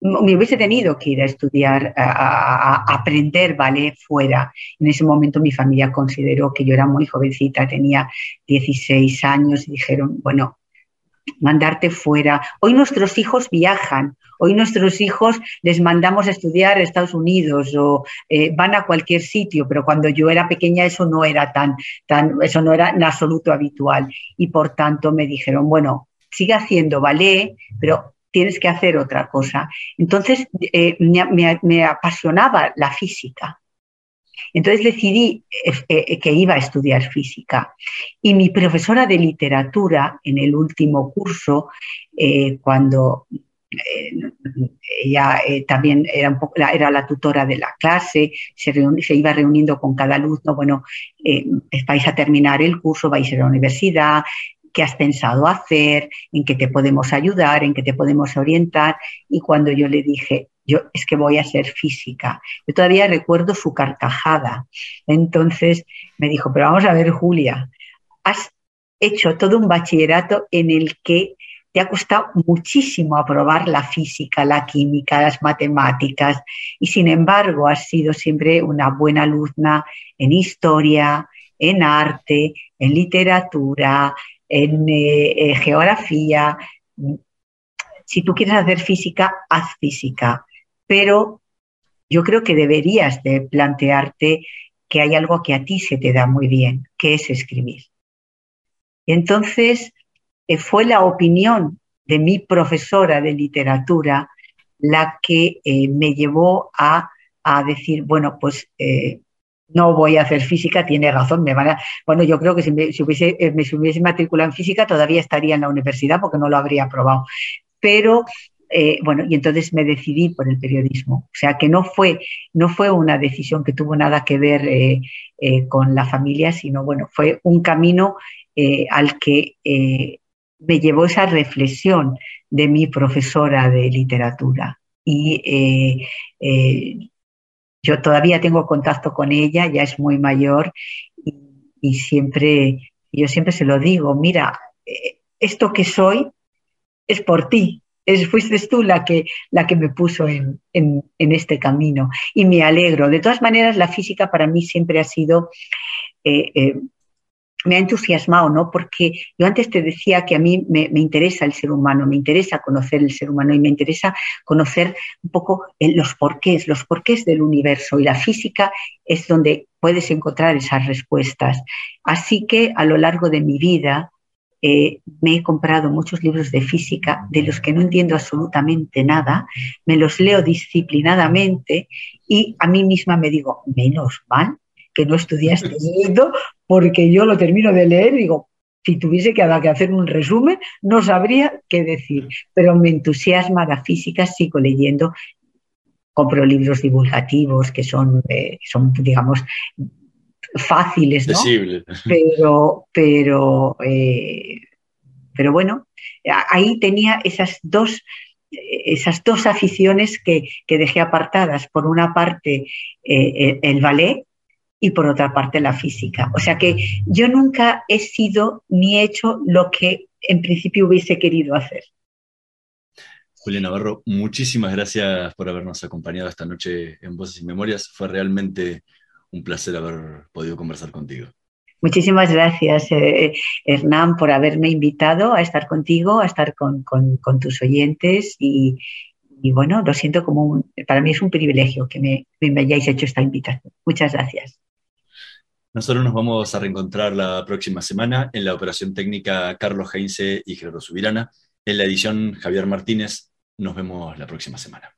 F: me hubiese tenido que ir a estudiar, a- a aprender ballet fuera. En ese momento mi familia consideró que yo era muy jovencita, tenía 16 años y dijeron, bueno, mandarte fuera. Hoy nuestros hijos viajan, hoy nuestros hijos les mandamos a estudiar a Estados Unidos o eh, van a cualquier sitio, pero cuando yo era pequeña eso no era tan, tan, eso no era en absoluto habitual. Y por tanto me dijeron, bueno, sigue haciendo ballet, pero tienes que hacer otra cosa. Entonces eh, me, apasionaba la física. Entonces decidí eh, eh, que iba a estudiar física. Y mi profesora de literatura en el último curso, eh, cuando ella también era, la- tutora de la clase, se, iba reuniendo con cada alumno, bueno, eh, vais a terminar el curso, vais a a la universidad, ¿qué has pensado hacer? ¿En qué te podemos ayudar? ¿En qué te podemos orientar? Y cuando yo le dije, yo es que voy a ser física, yo todavía recuerdo su carcajada. Entonces me dijo, pero vamos a ver, Julia, has hecho todo un bachillerato en el que te ha costado muchísimo aprobar la física, la química, las matemáticas, y sin embargo has sido siempre una buena alumna en historia, en arte, en literatura, en eh, eh, geografía. Si tú quieres hacer física, haz física, pero yo creo que deberías de plantearte que hay algo que a ti se te da muy bien, que es escribir. Entonces eh, fue la opinión de mi profesora de literatura la que eh, me llevó a, a decir, bueno, pues eh, no voy a hacer física, tiene razón, me van a... Bueno, yo creo que si me, hubiese, me hubiese matriculado en física todavía estaría en la universidad porque no lo habría aprobado. Pero eh, bueno, y entonces me decidí por el periodismo. O sea que no fue, no fue una decisión que tuvo nada que ver eh, eh, con la familia, sino bueno, fue un camino al que me llevó esa reflexión de mi profesora de literatura. Y yo todavía tengo contacto con ella, ya es muy mayor, y, y siempre, yo siempre se lo digo, mira, esto que soy es por ti, es, fuiste tú la que, la que me puso en, en, este camino y me alegro. De todas maneras, la física para mí siempre ha sido, eh, eh, me ha entusiasmado, ¿no? Porque yo antes te decía que a mí me, me, interesa el ser humano, me interesa conocer el ser humano y me interesa conocer un poco los porqués, los porqués del universo y la física es donde puedes encontrar esas respuestas. Así que a lo largo de mi vida, eh, me he comprado muchos libros de física de los que no entiendo absolutamente nada, me los leo disciplinadamente y a mí misma me digo, menos mal que no estudiaste <laughs> esto, porque yo lo termino de leer y digo, si tuviese que hacer un resumen, no sabría qué decir, pero me entusiasma la física, sigo leyendo, compro libros divulgativos que son, eh, son digamos, fáciles, ¿no? Pero, pero, eh, pero bueno, ahí tenía esas dos, esas dos aficiones que, que dejé apartadas. Por una parte, eh, el ballet y por otra parte, la física. O sea que yo nunca he sido ni hecho lo que en principio hubiese querido hacer.
E: Julia Navarro, muchísimas gracias por habernos acompañado esta noche en Voces y Memorias. Fue realmente un placer haber podido conversar contigo.
F: Muchísimas gracias, eh, Hernán, por haberme invitado a estar contigo, a estar con, con, con tus oyentes y, y, bueno, lo siento como un, para mí es un privilegio que me, me hayáis hecho esta invitación. Muchas gracias.
E: Nosotros nos vamos a reencontrar la próxima semana en la operación técnica Carlos Heinze y Gerardo Subirana. En la edición Javier Martínez. Nos vemos la próxima semana.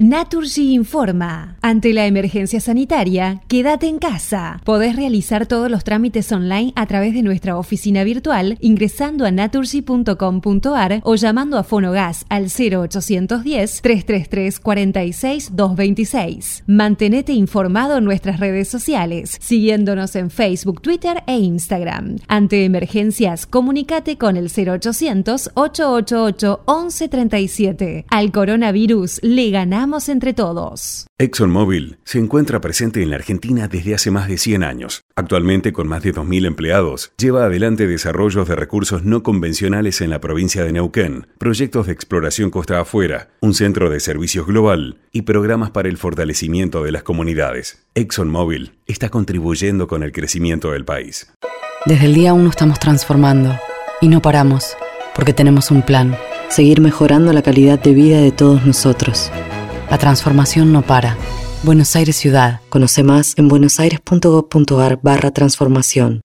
A: Naturgy informa. Ante la emergencia sanitaria, quédate en casa. Podés realizar todos los trámites online a través de nuestra oficina virtual ingresando a naturgy.com.ar o llamando a Fonogas al 0810-333-46226. Mantenete informado en nuestras redes sociales, siguiéndonos en Facebook, Twitter e Instagram. Ante emergencias, comunícate con el 0800 888 1137. Al coronavirus le ganamos Entre todos.
B: ExxonMobil se encuentra presente en la Argentina desde hace más de 100 años. Actualmente, con más de 2.000 empleados, lleva adelante desarrollos de recursos no convencionales en la provincia de Neuquén, proyectos de exploración costa afuera, un centro de servicios global y programas para el fortalecimiento de las comunidades. ExxonMobil está contribuyendo con el crecimiento del país.
C: Desde el día 1 estamos transformando y no paramos, porque tenemos un plan, seguir mejorando la calidad de vida de todos nosotros. La transformación no para. Buenos Aires Ciudad. Conoce más en buenosaires.gov.ar barra transformación.